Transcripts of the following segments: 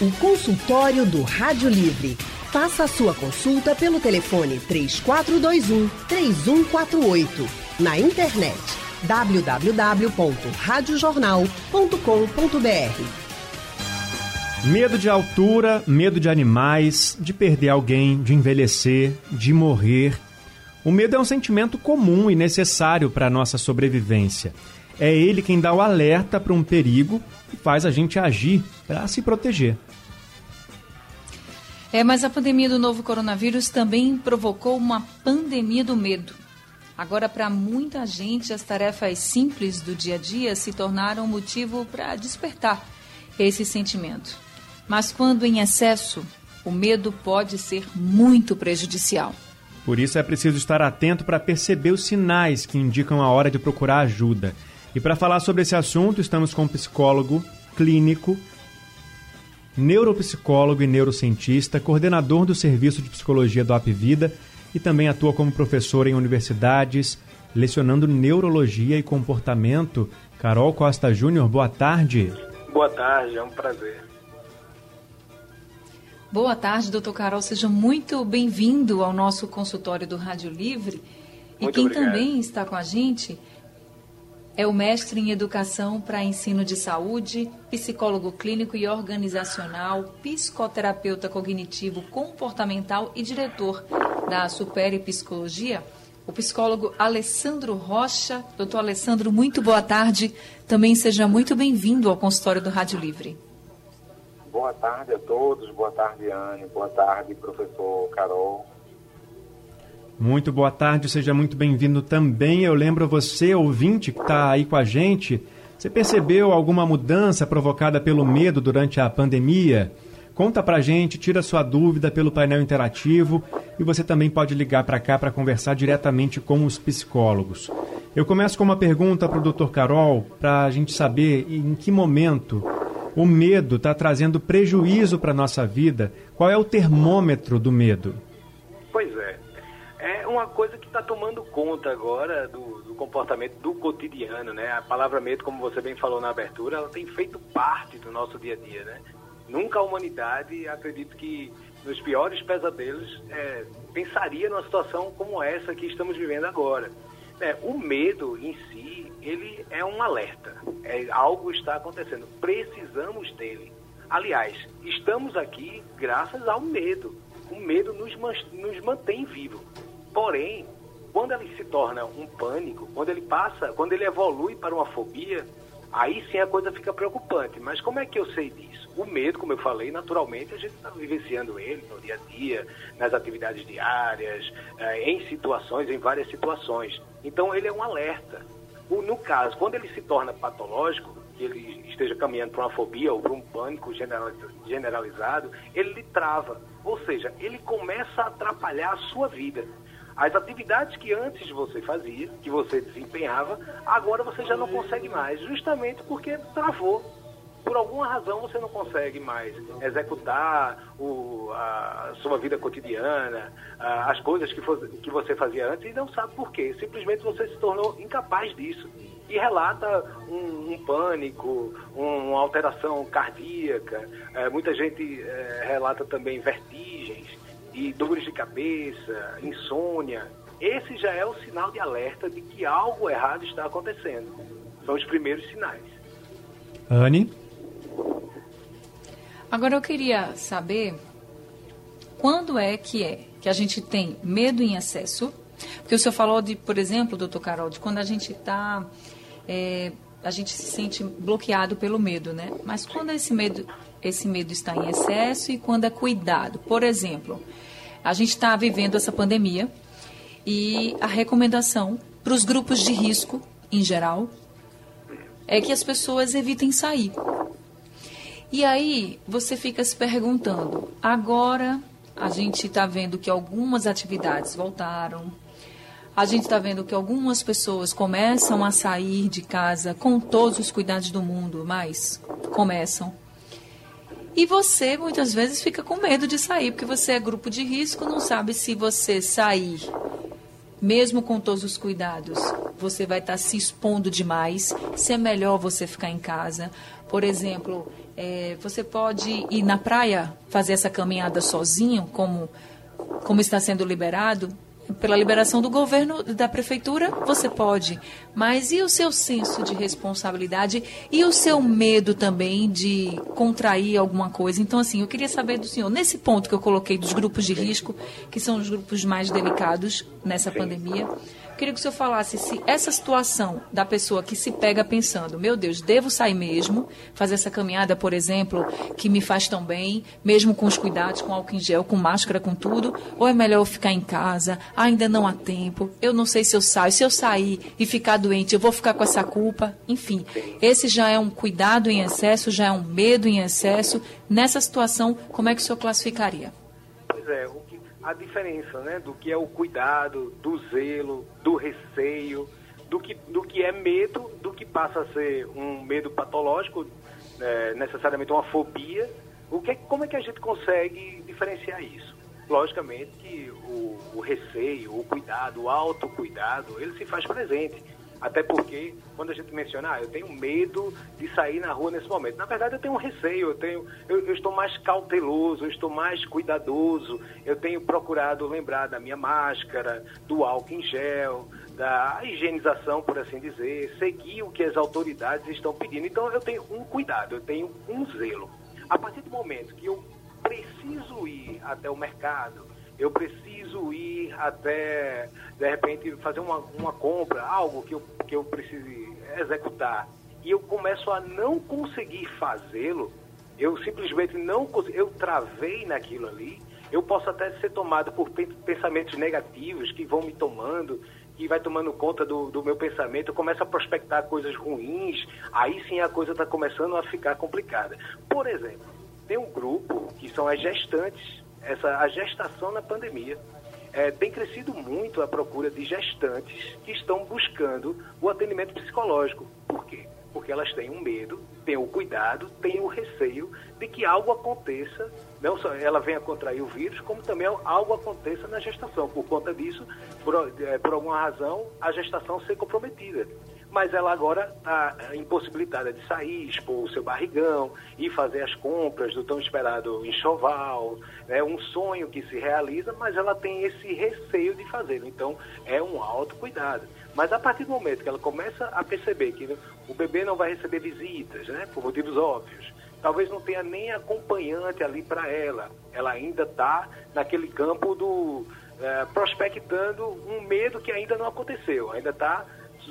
O consultório do Rádio Livre. Faça a sua consulta pelo telefone 3421 3148. Na internet www.radiojornal.com.br. Medo de altura, medo de animais, de perder alguém, de envelhecer, de morrer. O medo é um sentimento comum e necessário para a nossa sobrevivência. É ele quem dá o alerta para um perigo e faz a gente agir para se proteger. É, mas a pandemia do novo coronavírus também provocou uma pandemia do medo. Agora, para muita gente, as tarefas simples do dia a dia se tornaram motivo para despertar esse sentimento. Mas quando em excesso, o medo pode ser muito prejudicial. Por isso é preciso estar atento para perceber os sinais que indicam a hora de procurar ajuda. E para falar sobre esse assunto, estamos com o psicólogo clínico, neuropsicólogo e neurocientista, coordenador do Serviço de Psicologia do Apvida e também atua como professor em universidades, lecionando neurologia e comportamento. Carol Costa Júnior, boa tarde. Boa tarde, é um prazer. Boa tarde, doutor Carol. Seja muito bem-vindo ao nosso consultório do Rádio Livre. E Muito quem obrigado. também está com a gente é o mestre em Educação para Ensino de Saúde, psicólogo clínico e organizacional, psicoterapeuta cognitivo comportamental e diretor da Supere Psicologia, o psicólogo Alessandro Rocha. Doutor Alessandro, muito boa tarde. Também seja muito bem-vindo ao consultório do Rádio Livre. Boa tarde a todos, boa tarde, Anne, boa tarde, professor Carol. Muito boa tarde, seja muito bem-vindo também. Eu lembro você, ouvinte, que está aí com a gente. Você percebeu alguma mudança provocada pelo medo durante a pandemia? Conta pra gente, tira sua dúvida pelo painel interativo e você também pode ligar para cá para conversar diretamente com os psicólogos. Eu começo com uma pergunta para o Dr. Carol, para a gente saber em que momento o medo está trazendo prejuízo para nossa vida. Qual é o termômetro do medo? Uma coisa que está tomando conta agora do, do comportamento do cotidiano, né? A palavra medo, como você bem falou na abertura, ela tem feito parte do nosso dia a dia, né? Nunca a humanidade, acredito que nos piores pesadelos, é, pensaria numa situação como essa que estamos vivendo agora. É, o medo em si, ele é um alerta. É, algo está acontecendo. Precisamos dele. Aliás, estamos aqui graças ao medo. O medo nos, nos mantém vivos. Porém, quando ele se torna um pânico, quando ele passa, quando ele evolui para uma fobia, aí sim a coisa fica preocupante. Mas como é que eu sei disso? O medo, como eu falei, naturalmente a gente está vivenciando ele no dia a dia, nas atividades diárias, eh, em situações, em várias situações. Então ele é um alerta. No caso, quando ele se torna patológico, que ele esteja caminhando para uma fobia ou para um pânico generali- generalizado, ele trava. Ou seja, ele começa a atrapalhar a sua vida. As atividades que antes você fazia, que você desempenhava, agora você já não consegue mais, justamente porque travou. Por alguma razão você não consegue mais executar o, a sua vida cotidiana, a- as coisas que, fo- que você fazia antes e não sabe por quê. Simplesmente você se tornou incapaz disso. E relata um, um pânico, um- uma alteração cardíaca. Eh, muita gente eh, relata também vertigens e dores de cabeça, insônia. Esse já é o sinal de alerta de que algo errado está acontecendo. São os primeiros sinais. Anne? Agora eu queria saber quando é que é que a gente tem medo em excesso? Porque o senhor falou de, por exemplo, doutor Carol, de quando a gente está. a gente se sente bloqueado pelo medo, né? Mas quando esse medo, esse medo está em excesso e quando é cuidado? Por exemplo, a gente está vivendo essa pandemia e a recomendação para os grupos de risco, em geral, é que as pessoas evitem sair. E aí você fica se perguntando, agora a gente está vendo que algumas atividades voltaram, a gente está vendo que algumas pessoas começam a sair de casa com todos os cuidados do mundo, mas começam. E você muitas vezes fica com medo de sair, porque você é grupo de risco, não sabe se você sair, mesmo com todos os cuidados, você vai estar se expondo demais, se é melhor você ficar em casa. Por exemplo, é, você pode ir na praia fazer essa caminhada sozinho, como, como está sendo liberado, pela liberação do governo, da prefeitura, você pode. Mas e o seu senso de responsabilidade e o seu medo também de contrair alguma coisa? Então, assim, eu queria saber do senhor, nesse ponto que eu coloquei dos grupos de risco, que são os grupos mais delicados nessa pandemia, queria que o senhor falasse se essa situação da pessoa que se pega pensando, meu Deus, devo sair mesmo, fazer essa caminhada, por exemplo, que me faz tão bem, mesmo com os cuidados, com álcool em gel, com máscara, com tudo, ou é melhor eu ficar em casa, ainda não há tempo, eu não sei se eu saio, se eu sair e ficar doente, eu vou ficar com essa culpa, enfim. Esse já é um cuidado em excesso, já é um medo em excesso. Nessa situação, como é que o senhor classificaria? Pois é, o a diferença né, do que é o cuidado, do zelo, do receio, do que, do que é medo, do que passa a ser um medo patológico, é, necessariamente uma fobia. O que, como é que a gente consegue diferenciar isso? Logicamente que o, o receio, o cuidado, o autocuidado, ele se faz presente. Até porque, quando a gente menciona, ah, eu tenho medo de sair na rua nesse momento. Na verdade, eu tenho um receio, eu, tenho, eu, eu estou mais cauteloso, eu estou mais cuidadoso, eu tenho procurado lembrar da minha máscara, do álcool em gel, da higienização, por assim dizer, seguir o que as autoridades estão pedindo. Então, eu tenho um cuidado, eu tenho um zelo. A partir do momento que eu preciso ir até o mercado, eu preciso ir até, de repente, fazer uma, uma compra, algo que eu, que eu precise executar, e eu começo a não conseguir fazê-lo, eu simplesmente não consigo, eu travei naquilo ali, eu posso até ser tomado por pensamentos negativos que vão me tomando, que vai tomando conta do, do meu pensamento, eu começo a prospectar coisas ruins, aí sim a coisa está começando a ficar complicada. Por exemplo, tem um grupo que são as gestantes essa, a gestação na pandemia. É, tem crescido muito a procura de gestantes que estão buscando o atendimento psicológico. Por quê? Porque elas têm um medo, têm o cuidado, têm o receio de que algo aconteça, não só ela venha contrair o vírus, como também algo aconteça na gestação. Por conta disso, por, é, por alguma razão, a gestação ser comprometida mas ela agora está impossibilitada de sair, expor o seu barrigão e fazer as compras do tão esperado enxoval, é um sonho que se realiza, mas ela tem esse receio de fazê-lo. Então, é um autocuidado. Mas a partir do momento que ela começa a perceber que o bebê não vai receber visitas, né, por motivos óbvios, talvez não tenha nem acompanhante ali para ela, ela ainda está naquele campo do é, prospectando um medo que ainda não aconteceu, ainda está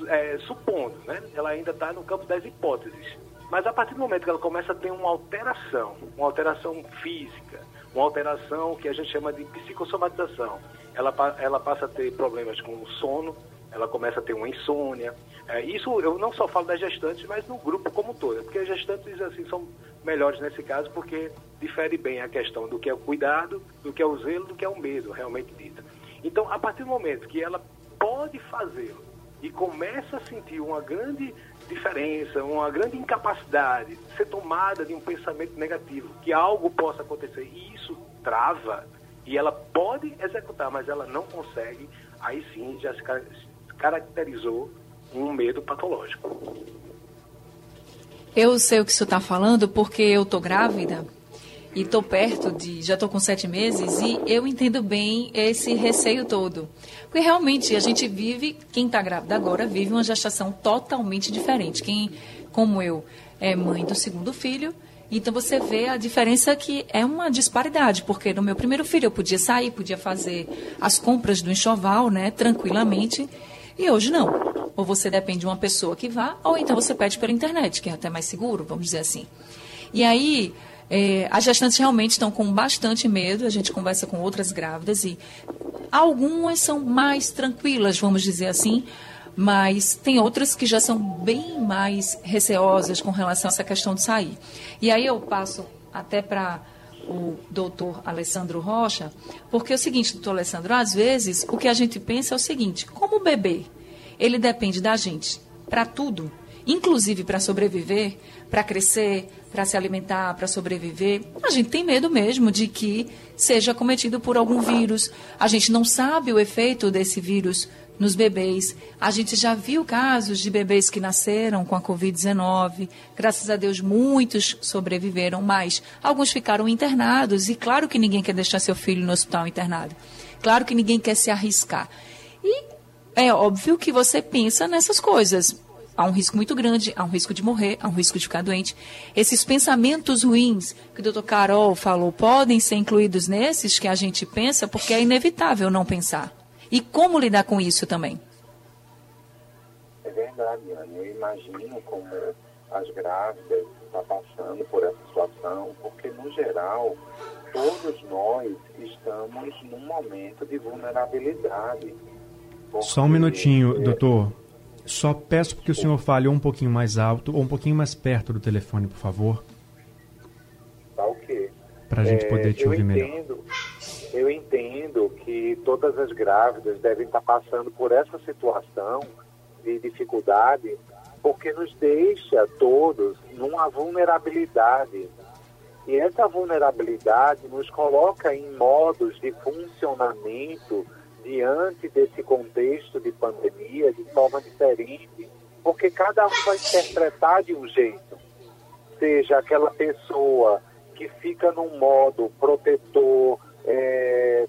é, supondo, né? Ela ainda está no campo das hipóteses. Mas a partir do momento que ela começa a ter uma alteração, uma alteração física, uma alteração que a gente chama de psicossomatização, ela, ela passa a ter problemas com o sono, ela começa a ter uma insônia. É, isso eu não só falo das gestantes, mas no grupo como todo, porque as gestantes assim são melhores nesse caso, porque difere bem a questão do que é o cuidado, do que é o zelo, do que é o medo, realmente dito. Então, a partir do momento que ela pode fazê-lo e começa a sentir uma grande diferença, uma grande incapacidade de ser tomada de um pensamento negativo, que algo possa acontecer, e isso trava, e ela pode executar, mas ela não consegue, aí sim já se caracterizou um medo patológico. Eu sei o que você está falando porque eu estou grávida e estou perto de, já estou com sete meses e eu entendo bem esse receio todo. Porque realmente a gente vive, quem está grávida agora vive uma gestação totalmente diferente. Quem, como eu, é mãe do segundo filho, então você vê a diferença que é uma disparidade, porque no meu primeiro filho eu podia sair, podia fazer as compras do enxoval, né, tranquilamente, e hoje não. Ou você depende de uma pessoa que vá, ou então você pede pela internet, que é até mais seguro, vamos dizer assim. E aí, é, as gestantes realmente estão com bastante medo, a gente conversa com outras grávidas e algumas são mais tranquilas, vamos dizer assim, mas tem outras que já são bem mais receosas com relação a essa questão de sair. E aí eu passo até para o doutor Alessandro Rocha, porque é o seguinte, doutor Alessandro, às vezes o que a gente pensa é o seguinte, como o bebê, ele depende da gente para tudo, inclusive para sobreviver, para crescer, para se alimentar, para sobreviver, a gente tem medo mesmo de que seja cometido por algum vírus. A gente não sabe o efeito desse vírus nos bebês. A gente já viu casos de bebês que nasceram com a Covid-19. Graças a Deus, muitos sobreviveram, mas alguns ficaram internados. E claro que ninguém quer deixar seu filho no hospital internado. Claro que ninguém quer se arriscar. E é óbvio que você pensa nessas coisas. Há um risco muito grande, há um risco de morrer, há um risco de ficar doente. Esses pensamentos ruins que o doutor Carol falou podem ser incluídos nesses que a gente pensa, porque é inevitável não pensar. E como lidar com isso também? É verdade, Ana. Eu imagino como as grávidas estão passando por essa situação, porque, no geral, todos nós estamos num momento de vulnerabilidade. Só um minutinho, é... doutor. Só peço que o senhor fale um pouquinho mais alto ou um pouquinho mais perto do telefone, por favor. Tá ok. Para a gente poder é, te ouvir entendo, melhor. Eu entendo que todas as grávidas devem estar passando por essa situação de dificuldade, porque nos deixa todos numa vulnerabilidade. E essa vulnerabilidade nos coloca em modos de funcionamento diante desse contexto de pandemia de forma diferente, porque cada um vai interpretar de um jeito. Seja aquela pessoa que fica num modo protetor, é,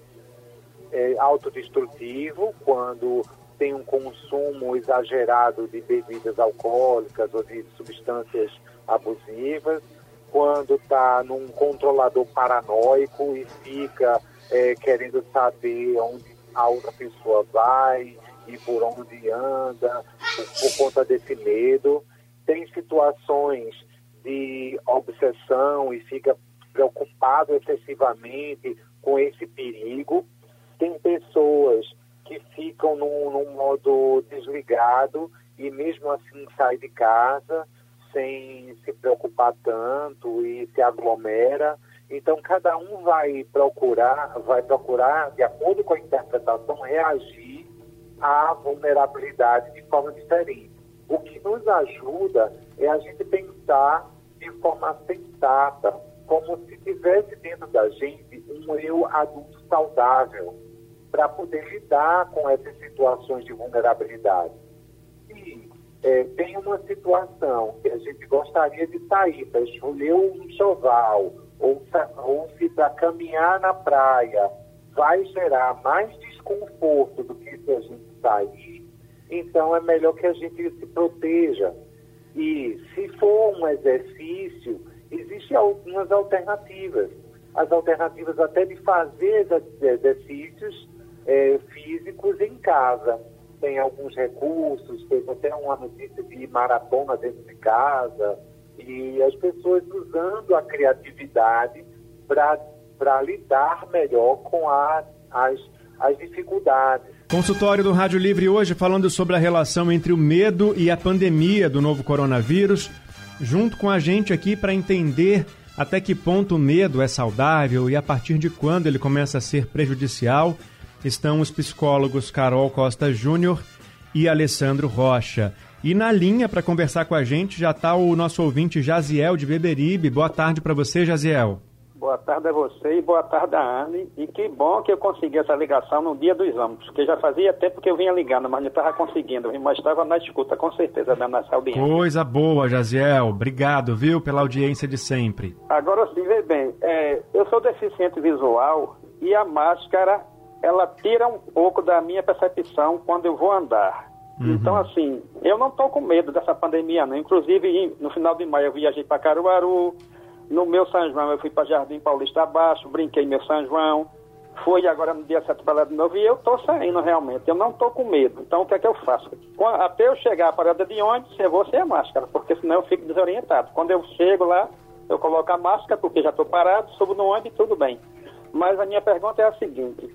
é, autodestrutivo, quando tem um consumo exagerado de bebidas alcoólicas ou de substâncias abusivas, quando está num controlador paranoico e fica é, querendo saber onde a outra pessoa vai e por onde anda, por, por conta desse medo. Tem situações de obsessão e fica preocupado excessivamente com esse perigo. Tem pessoas que ficam num, num modo desligado e mesmo assim sai de casa sem se preocupar tanto e se aglomera. Então cada um vai procurar, vai procurar, de acordo com a interpretação, reagir à vulnerabilidade de forma diferente. O que nos ajuda é a gente pensar de forma sensata, como se tivesse dentro da gente um eu adulto saudável para poder lidar com essas situações de vulnerabilidade. Se é, tem uma situação que a gente gostaria de sair para escolher um enxoval ou, se para caminhar na praia vai gerar mais desconforto do que se a gente sair, então é melhor que a gente se proteja. E se for um exercício, existem algumas alternativas. As alternativas até de fazer exercícios é, físicos em casa. Tem alguns recursos, teve até uma notícia de maratona dentro de casa, e as pessoas usando a criatividade para lidar melhor com a, as, as dificuldades. Consultório do Rádio Livre hoje falando sobre a relação entre o medo e a pandemia do novo coronavírus junto com a gente aqui para entender até que ponto o medo é saudável e a partir de quando ele começa a ser prejudicial, estão os psicólogos Carol Costa Júnior e Alessandro Rocha. E na linha para conversar com a gente já está o nosso ouvinte Jaziel de Beberibe. Boa tarde para você, Jaziel. Boa tarde a você e boa tarde a Anne. E que bom que eu consegui essa ligação no dia dos anos, porque já fazia tempo que eu vinha ligando, mas não estava conseguindo, mas estava na escuta, com certeza, dando essa audiência. Coisa boa, Jaziel. Obrigado, viu, pela audiência de sempre. Agora sim, vê bem, é, eu sou deficiente visual e a máscara, ela tira um pouco da minha percepção quando eu vou andar. Uhum. Então, assim, eu não estou com medo dessa pandemia, não. Inclusive, no final de maio eu viajei para Caruaru, no meu São João, eu fui para Jardim Paulista Abaixo, brinquei meu São João. Fui agora no dia 7 para lá de novo e eu estou saindo realmente. Eu não estou com medo. Então, o que é que eu faço? Até eu chegar à parada de ônibus, eu vou sem a máscara, porque senão eu fico desorientado. Quando eu chego lá, eu coloco a máscara, porque já estou parado, subo no ônibus e tudo bem. Mas a minha pergunta é a seguinte: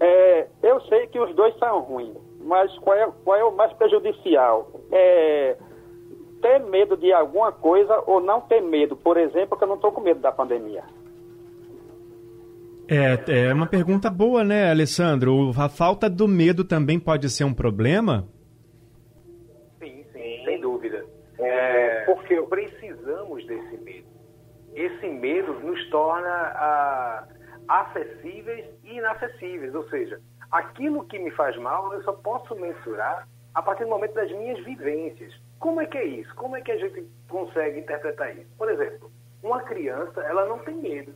é, eu sei que os dois são ruins, mas qual é, qual é o mais prejudicial? É ter medo de alguma coisa ou não ter medo? Por exemplo, porque eu não estou com medo da pandemia. É, é uma pergunta boa, né, Alessandro? A falta do medo também pode ser um problema? Sim, sim, sem dúvida. É, porque precisamos desse medo. Esse medo nos torna ah, acessíveis e inacessíveis, ou seja, Aquilo que me faz mal, eu só posso mensurar a partir do momento das minhas vivências. Como é que é isso? Como é que a gente consegue interpretar isso? Por exemplo, uma criança, ela não tem medo.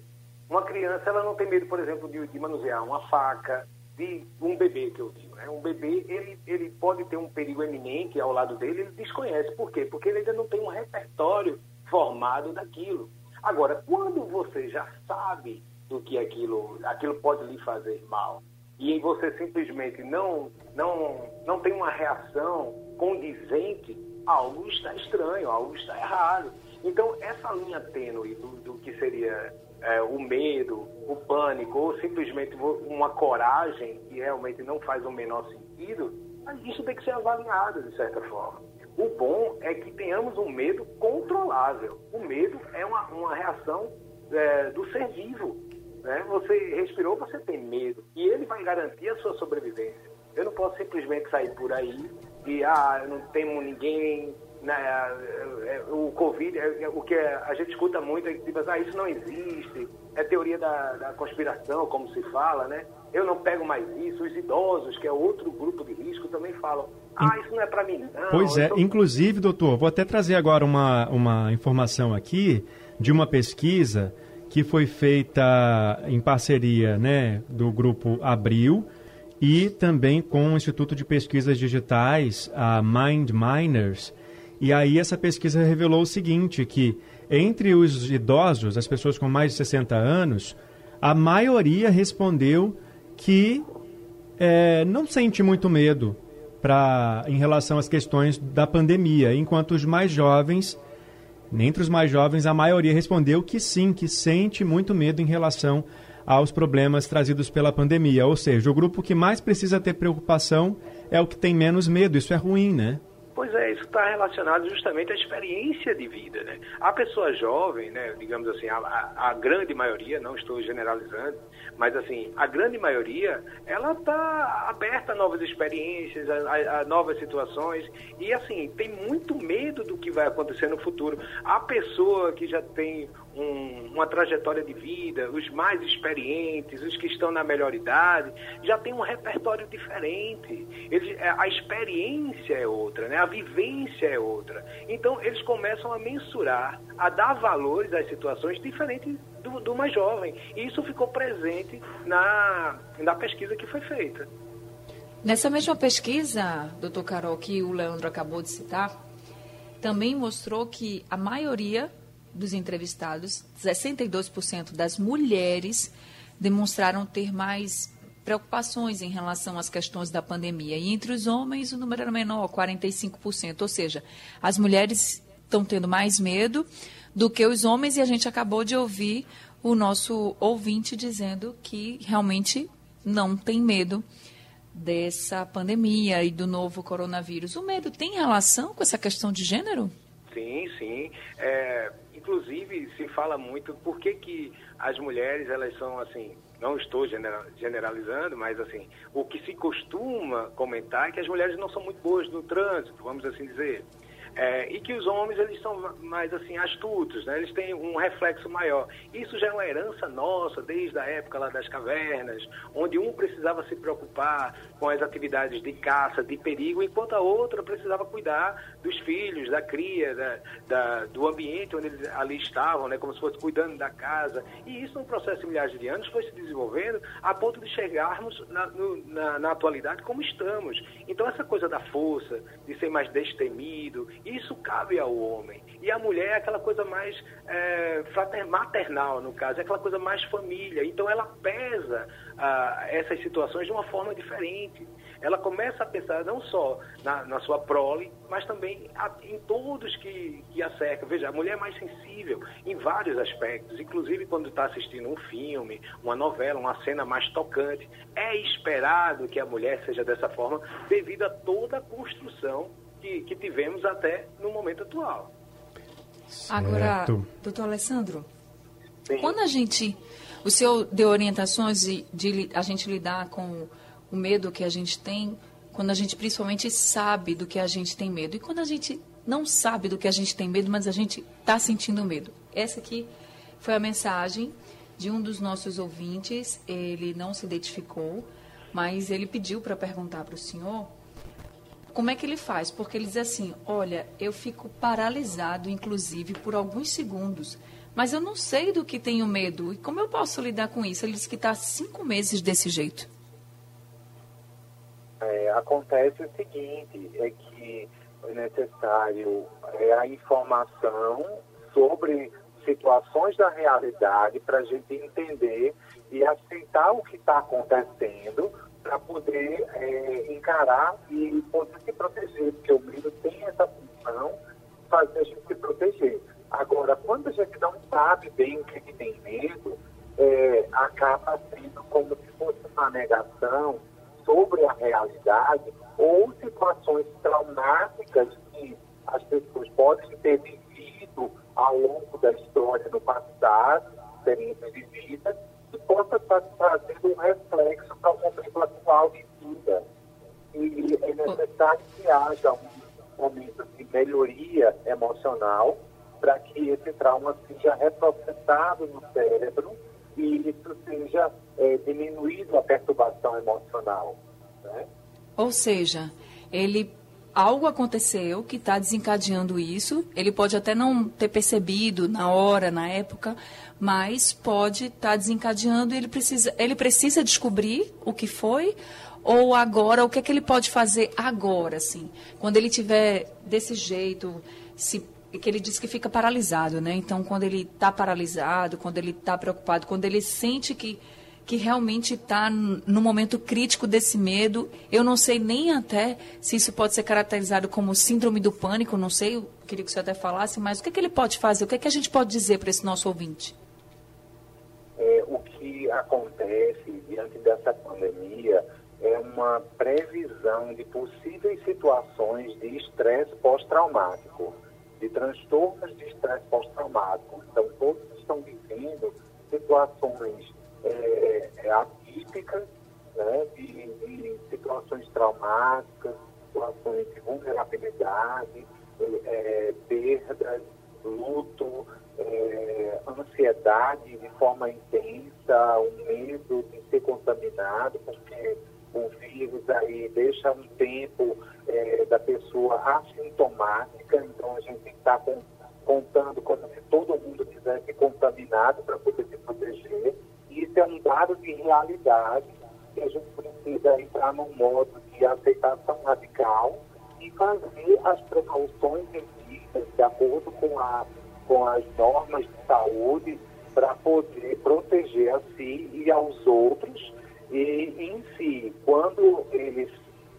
Uma criança, ela não tem medo, por exemplo, de, de manusear uma faca, de um bebê, que eu digo. Né? Um bebê, ele, ele pode ter um perigo eminente ao lado dele, ele desconhece. Por quê? Porque ele ainda não tem um repertório formado daquilo. Agora, quando você já sabe do que aquilo, aquilo pode lhe fazer mal, e você simplesmente não, não, não tem uma reação condizente, algo está estranho, algo está errado. Então, essa linha tênue do, do que seria é, o medo, o pânico, ou simplesmente uma coragem que realmente não faz o menor sentido, isso tem que ser avaliado de certa forma. O bom é que tenhamos um medo controlável. O medo é uma, uma reação é, do ser vivo. Né? Você respirou, você tem medo. E ele vai garantir a sua sobrevivência. Eu não posso simplesmente sair por aí e, ah, não temo ninguém, né, é, é, o Covid, é, o que a gente escuta muito é que tipo, ah, isso não existe, é teoria da, da, conspiração, como se fala, né? Eu não pego mais isso. Os idosos, que é outro grupo de risco, também falam, ah, isso não é para mim, não. Pois é, tô... inclusive, doutor, vou até trazer agora uma, uma informação aqui de uma pesquisa que foi feita em parceria né, do grupo Abril e também com o Instituto de Pesquisas Digitais, a Mind Miners, e aí essa pesquisa revelou o seguinte, que entre os idosos, as pessoas com mais de 60 anos, a maioria respondeu que é, não sente muito medo pra, em relação às questões da pandemia, enquanto os mais jovens, entre os mais jovens, a maioria respondeu que sim, que sente muito medo em relação aos problemas trazidos pela pandemia. Ou seja, o grupo que mais precisa ter preocupação é o que tem menos medo. Isso é ruim, né? Pois é, isso está relacionado justamente à experiência de vida, né? A pessoa jovem, né, digamos assim, a, a, a grande maioria, não estou generalizando, mas assim, a grande maioria, ela está aberta a novas experiências, a, a, novas situações e assim, tem muito medo do que vai acontecer no futuro. A pessoa que já tem um, uma trajetória de vida, os mais experientes, os que estão na melhor idade, já tem um repertório diferente. Eles, é, a experiência é outra, né? a vivência é outra. Então, eles começam a mensurar, a dar valores às situações diferentes do, do mais jovem. E isso ficou presente na, na pesquisa que foi feita. Nessa mesma pesquisa, doutor Carol, que o Leandro acabou de citar, também mostrou que a maioria dos entrevistados, 62% das mulheres demonstraram ter mais preocupações em relação às questões da pandemia. E entre os homens o número era menor, 45%. Ou seja, as mulheres estão tendo mais medo do que os homens e a gente acabou de ouvir o nosso ouvinte dizendo que realmente não tem medo dessa pandemia e do novo coronavírus. O medo tem relação com essa questão de gênero? Sim, sim. É, inclusive, se fala muito por que, que as mulheres, elas são assim, não estou generalizando, mas assim, o que se costuma comentar é que as mulheres não são muito boas no trânsito, vamos assim dizer. É, e que os homens eles são mais assim astutos, né? eles têm um reflexo maior. Isso já é uma herança nossa desde a época lá das cavernas, onde um precisava se preocupar com as atividades de caça, de perigo, enquanto a outra precisava cuidar dos filhos, da cria, da, da, do ambiente onde eles ali estavam, né? como se fosse cuidando da casa. E isso, no processo de milhares de anos, foi se desenvolvendo a ponto de chegarmos na, no, na, na atualidade como estamos. Então, essa coisa da força, de ser mais destemido, isso cabe ao homem. E a mulher é aquela coisa mais é, maternal, no caso, é aquela coisa mais família. Então ela pesa ah, essas situações de uma forma diferente. Ela começa a pensar não só na, na sua prole, mas também a, em todos que, que a cercam. Veja, a mulher é mais sensível em vários aspectos, inclusive quando está assistindo um filme, uma novela, uma cena mais tocante. É esperado que a mulher seja dessa forma devido a toda a construção que, que tivemos até no momento atual. Certo. Agora, doutor Alessandro, Sim. quando a gente. O senhor deu orientações de, de a gente lidar com o medo que a gente tem, quando a gente principalmente sabe do que a gente tem medo. E quando a gente não sabe do que a gente tem medo, mas a gente está sentindo medo. Essa aqui foi a mensagem de um dos nossos ouvintes, ele não se identificou, mas ele pediu para perguntar para o senhor como é que ele faz? Porque ele diz assim: olha, eu fico paralisado, inclusive, por alguns segundos, mas eu não sei do que tenho medo. E como eu posso lidar com isso? Ele disse que está cinco meses desse jeito. É, acontece o seguinte: é que é necessário é, a informação sobre situações da realidade para a gente entender e aceitar o que está acontecendo para poder é, encarar e poder se proteger, porque o medo tem essa função de fazer a gente se proteger. Agora, quando a gente não sabe bem o que, que tem medo, é, acaba sendo como se fosse uma negação sobre a realidade ou situações traumáticas que as pessoas podem ter vivido ao longo da história no passado, experiências vividas, possa estar trazendo um reflexo para o momento atual de vida. E é necessário que haja um momento de melhoria emocional para que esse trauma seja reprocessado no cérebro e isso seja é, diminuído a perturbação emocional. Né? Ou seja, ele algo aconteceu que está desencadeando isso. Ele pode até não ter percebido na hora, na época, mas pode estar tá desencadeando e ele precisa, ele precisa descobrir o que foi ou agora, o que é que ele pode fazer agora, assim, quando ele tiver desse jeito, se que ele diz que fica paralisado, né? Então, quando ele está paralisado, quando ele está preocupado, quando ele sente que que realmente está no momento crítico desse medo. Eu não sei nem até se isso pode ser caracterizado como síndrome do pânico, não sei, eu queria que o senhor até falasse, mas o que, é que ele pode fazer? O que, é que a gente pode dizer para esse nosso ouvinte? É, o que acontece diante dessa pandemia é uma previsão de possíveis situações de estresse pós-traumático, de transtornos de estresse pós-traumático. Então, todos estão vivendo situações é, é, atípicas, né, de, de, situações traumáticas, situações de vulnerabilidade, é, perdas, luto, é, ansiedade de forma intensa, o medo de ser contaminado, porque o vírus aí deixa um tempo é, da pessoa assintomática, então a gente está contando como se todo mundo tivesse contaminado para poder se proteger isso é um dado de realidade que a gente precisa entrar num modo de aceitação radical e fazer as precauções devidas de acordo com, a, com as normas de saúde para poder proteger a si e aos outros. E em si, quando eles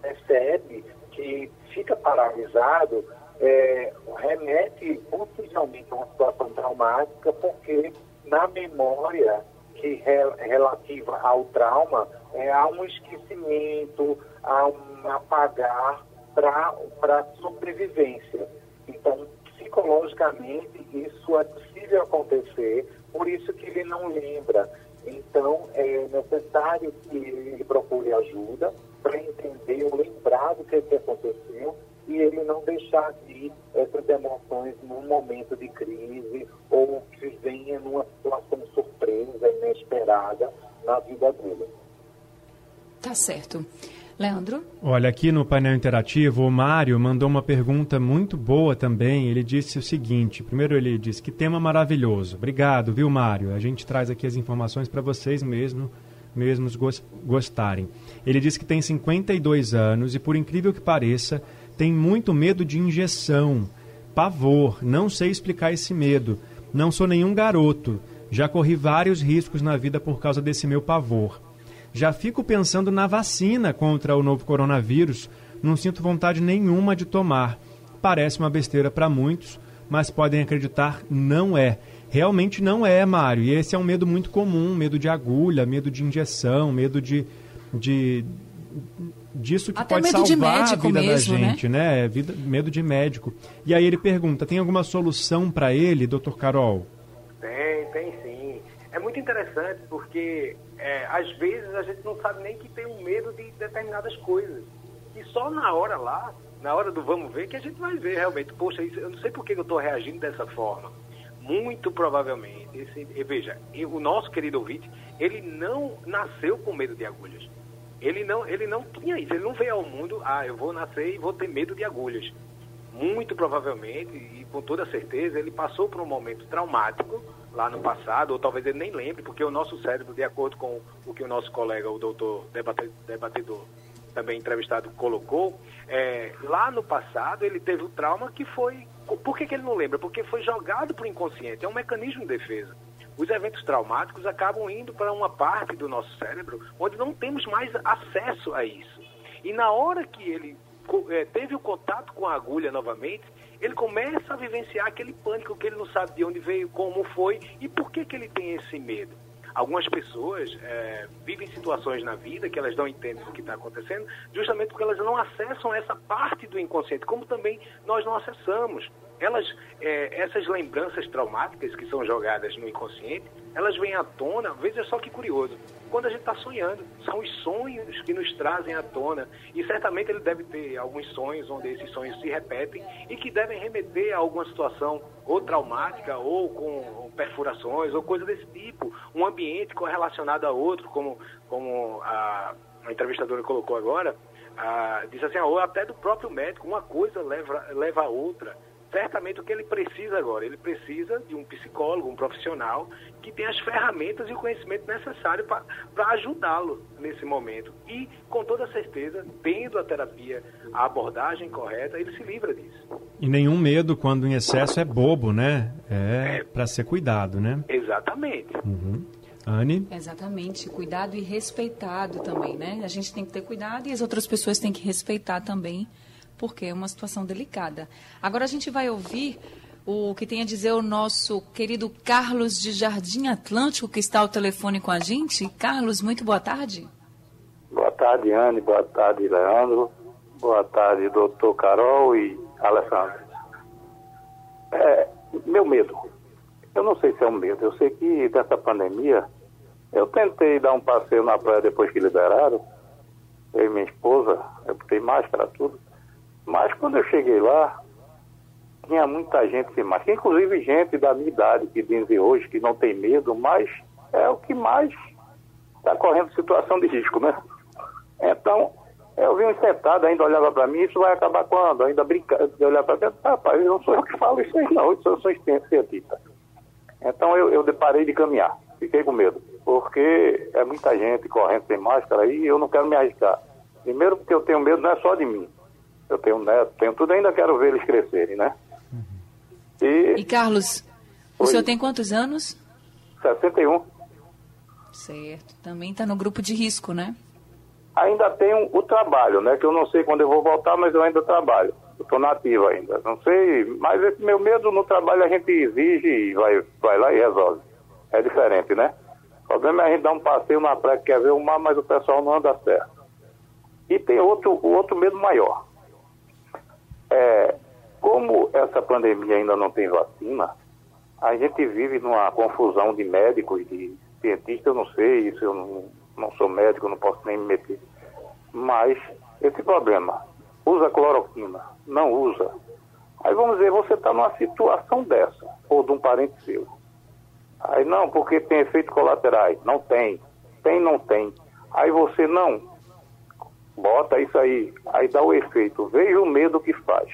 percebe que fica paralisado, é, remete possivelmente a uma situação traumática, porque na memória que relativa ao trauma, é, há um esquecimento, há um apagar para sobrevivência. Então, psicologicamente, isso é possível acontecer, por isso que ele não lembra. Então, é necessário que ele procure ajuda para entender ou lembrar do que, que aconteceu e ele não deixar de essas emoções num momento de crise ou que venha numa situação surpresa, inesperada na vida dele. Tá certo. Leandro? Olha, aqui no painel interativo, o Mário mandou uma pergunta muito boa também. Ele disse o seguinte: primeiro, ele disse que tema maravilhoso. Obrigado, viu, Mário? A gente traz aqui as informações para vocês mesmo, mesmos gostarem. Ele disse que tem 52 anos e, por incrível que pareça, tem muito medo de injeção, pavor, não sei explicar esse medo. Não sou nenhum garoto, já corri vários riscos na vida por causa desse meu pavor. Já fico pensando na vacina contra o novo coronavírus, não sinto vontade nenhuma de tomar. Parece uma besteira para muitos, mas podem acreditar, não é. Realmente não é, Mário. E esse é um medo muito comum: medo de agulha, medo de injeção, medo de, de disso que Até pode medo salvar de a vida mesmo, da gente, né? né? Vida, medo de médico. E aí ele pergunta: tem alguma solução para ele, doutor Carol? Tem, tem sim. É muito interessante porque é, às vezes a gente não sabe nem que tem um medo de determinadas coisas. E só na hora lá, na hora do vamos ver, que a gente vai ver realmente. Poxa, isso, eu não sei por que eu estou reagindo dessa forma. Muito provavelmente, esse, veja, o nosso querido ouvinte, ele não nasceu com medo de agulhas Ele não, ele não tinha isso, ele não veio ao mundo, ah, eu vou nascer e vou ter medo de agulhas. Muito provavelmente, e com toda certeza, ele passou por um momento traumático lá no passado, ou talvez ele nem lembre, porque o nosso cérebro, de acordo com o que o nosso colega, o doutor debatedor, também entrevistado, colocou, é, lá no passado ele teve o trauma que foi. Por que, que ele não lembra? Porque foi jogado para o inconsciente, é um mecanismo de defesa os eventos traumáticos acabam indo para uma parte do nosso cérebro onde não temos mais acesso a isso. E na hora que ele é, teve o contato com a agulha novamente, ele começa a vivenciar aquele pânico que ele não sabe de onde veio, como foi e por que, que ele tem esse medo. Algumas pessoas é, vivem situações na vida que elas não entendem o que está acontecendo, justamente porque elas não acessam essa parte do inconsciente, como também nós não acessamos elas, é, essas lembranças traumáticas que são jogadas no inconsciente, elas vêm à tona, veja só que curioso, quando a gente está sonhando. São os sonhos que nos trazem à tona. E certamente ele deve ter alguns sonhos onde esses sonhos se repetem e que devem remeter a alguma situação ou traumática, ou com perfurações, ou coisa desse tipo. Um ambiente correlacionado a outro, como, como a, a entrevistadora colocou agora. Ah, disse assim, ou até do próprio médico, uma coisa leva, leva a outra certamente o que ele precisa agora, ele precisa de um psicólogo, um profissional que tenha as ferramentas e o conhecimento necessário para ajudá-lo nesse momento. E, com toda certeza, tendo a terapia, a abordagem correta, ele se livra disso. E nenhum medo, quando em excesso, é bobo, né? É, é para ser cuidado, né? Exatamente. Uhum. Anne? Exatamente, cuidado e respeitado também, né? A gente tem que ter cuidado e as outras pessoas têm que respeitar também porque é uma situação delicada. Agora a gente vai ouvir o que tem a dizer o nosso querido Carlos de Jardim Atlântico, que está ao telefone com a gente. Carlos, muito boa tarde. Boa tarde, Anne. Boa tarde, Leandro. Boa tarde, doutor Carol e Alessandro. É, meu medo. Eu não sei se é um medo. Eu sei que dessa pandemia, eu tentei dar um passeio na praia depois que liberaram. Eu e minha esposa, eu botei máscara, tudo. Mas quando eu cheguei lá, tinha muita gente sem máscara, inclusive gente da minha idade que dizem hoje que não tem medo, mas é o que mais está correndo situação de risco, né? Então, eu vi um infectado, ainda olhava para mim, isso vai acabar quando? Ainda brincando, de olhar para dentro, rapaz, não sou eu que falo isso aí não, isso eu sou cientista. Então eu, eu deparei de caminhar, fiquei com medo, porque é muita gente correndo sem máscara e eu não quero me arriscar. Primeiro porque eu tenho medo não é só de mim, eu tenho um neto, tenho tudo, ainda quero ver eles crescerem, né? Uhum. E, e Carlos, o Oi. senhor tem quantos anos? 61. Certo. Também está no grupo de risco, né? Ainda tenho o trabalho, né? Que eu não sei quando eu vou voltar, mas eu ainda trabalho. Estou nativo ainda. Não sei, mas esse meu medo no trabalho a gente exige e vai, vai lá e resolve. É diferente, né? O problema é a gente dar um passeio na praia que quer ver o mar, mas o pessoal não anda certo. E tem outro, outro medo maior. É, como essa pandemia ainda não tem vacina, a gente vive numa confusão de médicos, de cientistas, eu não sei, isso eu não, não sou médico, não posso nem me meter. Mas esse problema, usa cloroquina, não usa. Aí vamos dizer, você está numa situação dessa, ou de um parente seu. Aí não, porque tem efeitos colaterais. Não tem. Tem, não tem. Aí você não, bota isso aí, aí dá o efeito. Veja o medo que faz.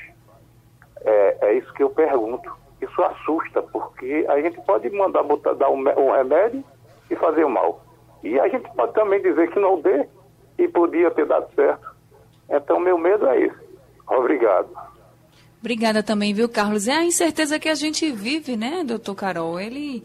É, é isso que eu pergunto. Isso assusta, porque a gente pode mandar botar, dar um, um remédio e fazer o mal. E a gente pode também dizer que não dê e podia ter dado certo. Então, meu medo é esse. Obrigado. Obrigada também, viu, Carlos? É a incerteza que a gente vive, né, doutor Carol? Ele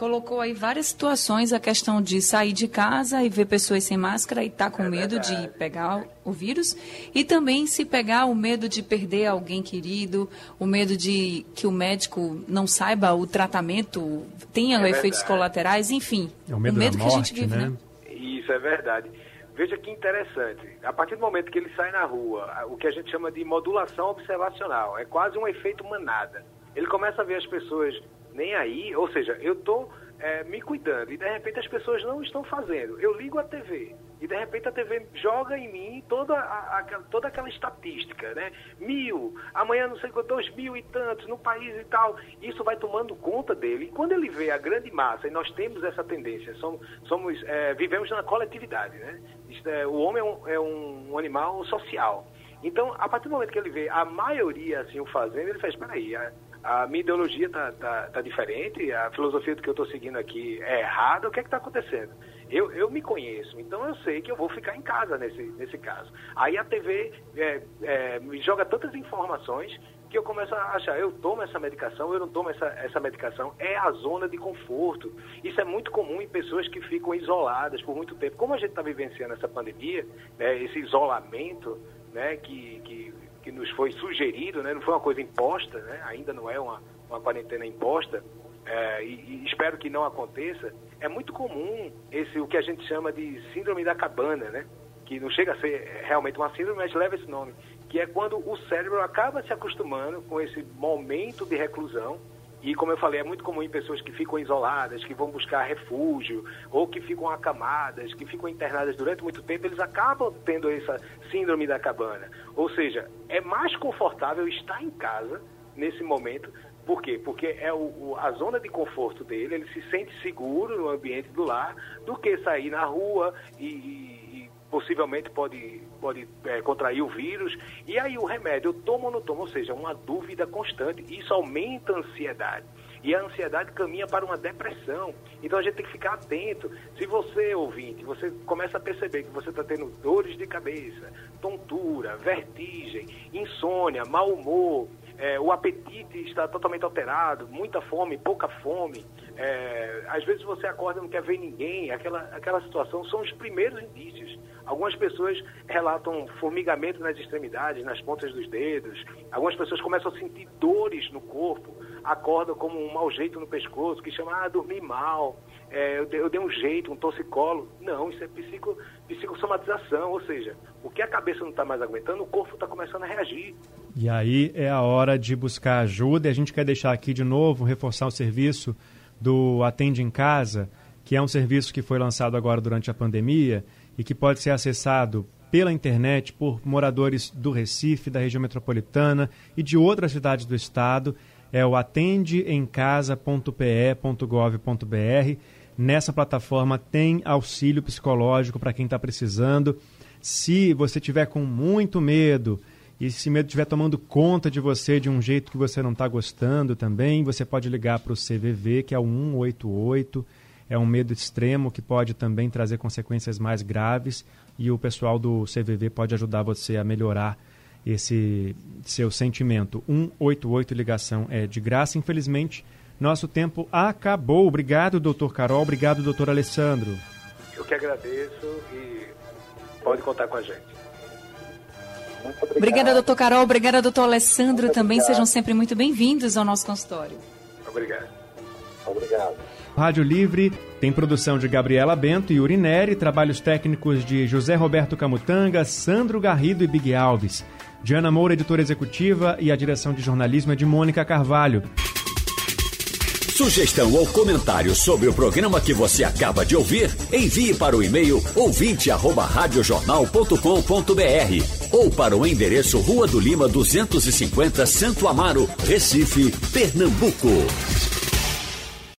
colocou aí várias situações, a questão de sair de casa e ver pessoas sem máscara e estar tá com é medo de pegar o vírus, e também se pegar o medo de perder alguém querido, o medo de que o médico não saiba o tratamento, tenha é efeitos verdade. colaterais, enfim. É o medo, o medo que morte, a gente vive, né? né? Isso é verdade. Veja que interessante. A partir do momento que ele sai na rua, o que a gente chama de modulação observacional, é quase um efeito manada. Ele começa a ver as pessoas nem aí, ou seja, eu estou é, me cuidando e de repente as pessoas não estão fazendo. Eu ligo a TV e de repente a TV joga em mim toda, a, a, toda aquela estatística, né? Mil, amanhã não sei quanto, dois mil e tantos no país e tal. Isso vai tomando conta dele. E quando ele vê a grande massa, e nós temos essa tendência, somos, somos é, vivemos na coletividade, né? É, o homem é um, é um animal social. Então, a partir do momento que ele vê a maioria assim o fazendo, ele faz, espera aí, a, minha ideologia está tá, tá diferente, a filosofia do que eu estou seguindo aqui é errada, o que é que está acontecendo? Eu, eu me conheço, então eu sei que eu vou ficar em casa nesse, nesse caso. Aí a TV é, é, me joga tantas informações que eu começo a achar, eu tomo essa medicação, eu não tomo essa, essa medicação, é a zona de conforto. Isso é muito comum em pessoas que ficam isoladas por muito tempo. Como a gente está vivenciando essa pandemia, né, esse isolamento, né, que, que que nos foi sugerido, né? não foi uma coisa imposta, né? ainda não é uma, uma quarentena imposta, é, e, e, espero que não aconteça, é muito comum esse o que a gente chama de síndrome da cabana, né? que não chega a ser realmente uma síndrome, mas leva esse nome, que é quando o cérebro acaba se acostumando com esse momento de reclusão e, como eu falei, é muito comum em pessoas que ficam isoladas, que vão buscar refúgio, ou que ficam acamadas, que ficam internadas durante muito tempo, eles acabam tendo essa síndrome da cabana. Ou seja, é mais confortável estar em casa nesse momento. Por quê? Porque é o, a zona de conforto dele, ele se sente seguro no ambiente do lar, do que sair na rua e, e possivelmente pode pode é, contrair o vírus. E aí o remédio, eu tomo ou não tomo? Ou seja, uma dúvida constante. Isso aumenta a ansiedade. E a ansiedade caminha para uma depressão. Então a gente tem que ficar atento. Se você, ouvinte, você começa a perceber que você está tendo dores de cabeça, tontura, vertigem, insônia, mau humor, é, o apetite está totalmente alterado, muita fome, pouca fome. É, às vezes você acorda e não quer ver ninguém. Aquela, aquela situação são os primeiros indícios. Algumas pessoas relatam formigamento nas extremidades, nas pontas dos dedos. Algumas pessoas começam a sentir dores no corpo, acordam como um mau jeito no pescoço, que chama, ah, dormi mal, é, eu, dei, eu, dei, um jeito, um torcicolo. Não, isso é psico, psicossomatização, ou seja, o que a cabeça não está mais aguentando, o corpo está começando a reagir. E aí é a hora de buscar ajuda. E a gente quer deixar aqui de novo, reforçar o serviço do Atende em Casa, que é um serviço que foi lançado agora durante a pandemia e que pode ser acessado pela internet por moradores do Recife, da região metropolitana e de outras cidades do estado. É o atendeemcasa.pe.gov.br. Nessa plataforma tem auxílio psicológico para quem está precisando. Se você tiver com muito medo e esse medo estiver tomando conta de você de um jeito que você não está gostando também, você pode ligar para o CVV, que é o 188 é um medo extremo que pode também trazer consequências mais graves e o pessoal do CVV pode ajudar você a melhorar esse seu sentimento. 188 ligação é de graça. Infelizmente, nosso tempo acabou. Obrigado, doutor Carol. Obrigado, doutor Alessandro. Eu que agradeço e pode contar com a gente. Obrigada, doutor Carol. Obrigada, doutor Alessandro. Muito também obrigado. sejam sempre muito bem-vindos ao nosso consultório. Obrigado. Obrigado. Rádio Livre tem produção de Gabriela Bento e Urineri, trabalhos técnicos de José Roberto Camutanga, Sandro Garrido e Big Alves. Diana Moura, editora executiva, e a direção de jornalismo é de Mônica Carvalho. Sugestão ou comentário sobre o programa que você acaba de ouvir, envie para o e-mail ouvinte@radiojornal.com.br ou para o endereço Rua do Lima 250, Santo Amaro, Recife, Pernambuco.